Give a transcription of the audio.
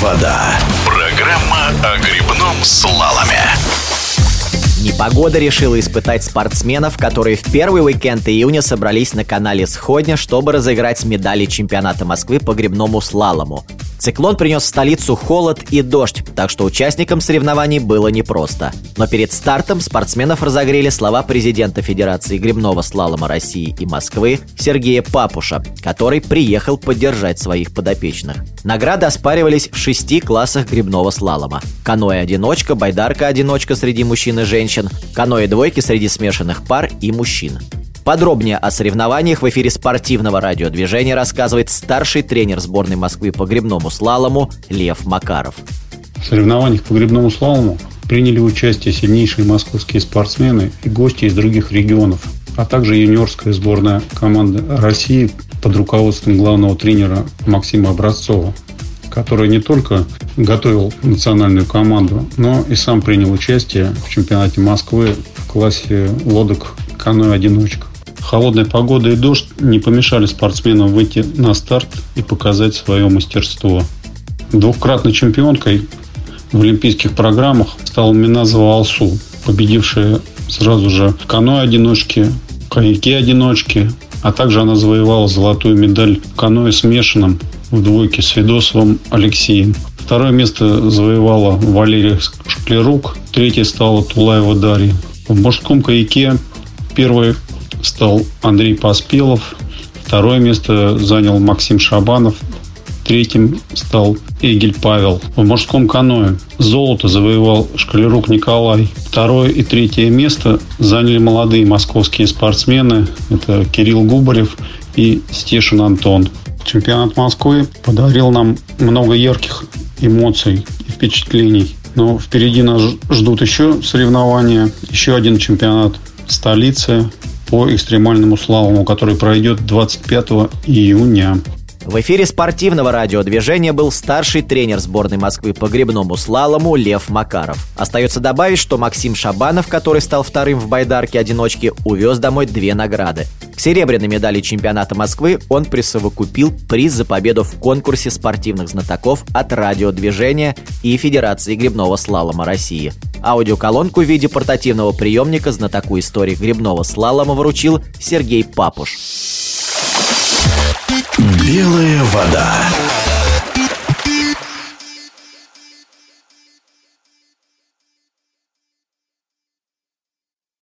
вода». Программа о грибном слаломе. Непогода решила испытать спортсменов, которые в первый уикенд июня собрались на канале Сходня, чтобы разыграть медали чемпионата Москвы по грибному слалому. Циклон принес в столицу холод и дождь, так что участникам соревнований было непросто. Но перед стартом спортсменов разогрели слова президента Федерации грибного слалома России и Москвы Сергея Папуша, который приехал поддержать своих подопечных. Награды оспаривались в шести классах грибного слалома. Каноэ-одиночка, байдарка-одиночка среди мужчин и женщин, каноэ-двойки среди смешанных пар и мужчин. Подробнее о соревнованиях в эфире спортивного радиодвижения рассказывает старший тренер сборной Москвы по грибному слалому Лев Макаров. В соревнованиях по грибному слалому приняли участие сильнейшие московские спортсмены и гости из других регионов, а также юниорская сборная команды России под руководством главного тренера Максима Образцова, который не только готовил национальную команду, но и сам принял участие в чемпионате Москвы в классе лодок каноэ-одиночка. Холодная погода и дождь не помешали спортсменам выйти на старт и показать свое мастерство. Двукратной чемпионкой в олимпийских программах стала Миназова Алсу, победившая сразу же в каноэ-одиночке, каяке-одиночке, а также она завоевала золотую медаль в каноэ смешанном в двойке с Федосовым Алексеем. Второе место завоевала Валерия Шклерук, третье стала Тулаева Дарья. В мужском каяке первый стал Андрей Поспелов. Второе место занял Максим Шабанов. Третьим стал Игель Павел. В мужском каное золото завоевал Шкалерук Николай. Второе и третье место заняли молодые московские спортсмены. Это Кирилл Губарев и Стешин Антон. Чемпионат Москвы подарил нам много ярких эмоций и впечатлений. Но впереди нас ждут еще соревнования, еще один чемпионат в столице по экстремальному слалому, который пройдет 25 июня. В эфире спортивного радиодвижения был старший тренер сборной Москвы по гребному слалому Лев Макаров. Остается добавить, что Максим Шабанов, который стал вторым в байдарке одиночки, увез домой две награды. К серебряной медали чемпионата Москвы он присовокупил приз за победу в конкурсе спортивных знатоков от радиодвижения и Федерации гребного слалома России. Аудиоколонку в виде портативного приемника знатоку истории гребного слалома вручил Сергей Папуш. Белая вода.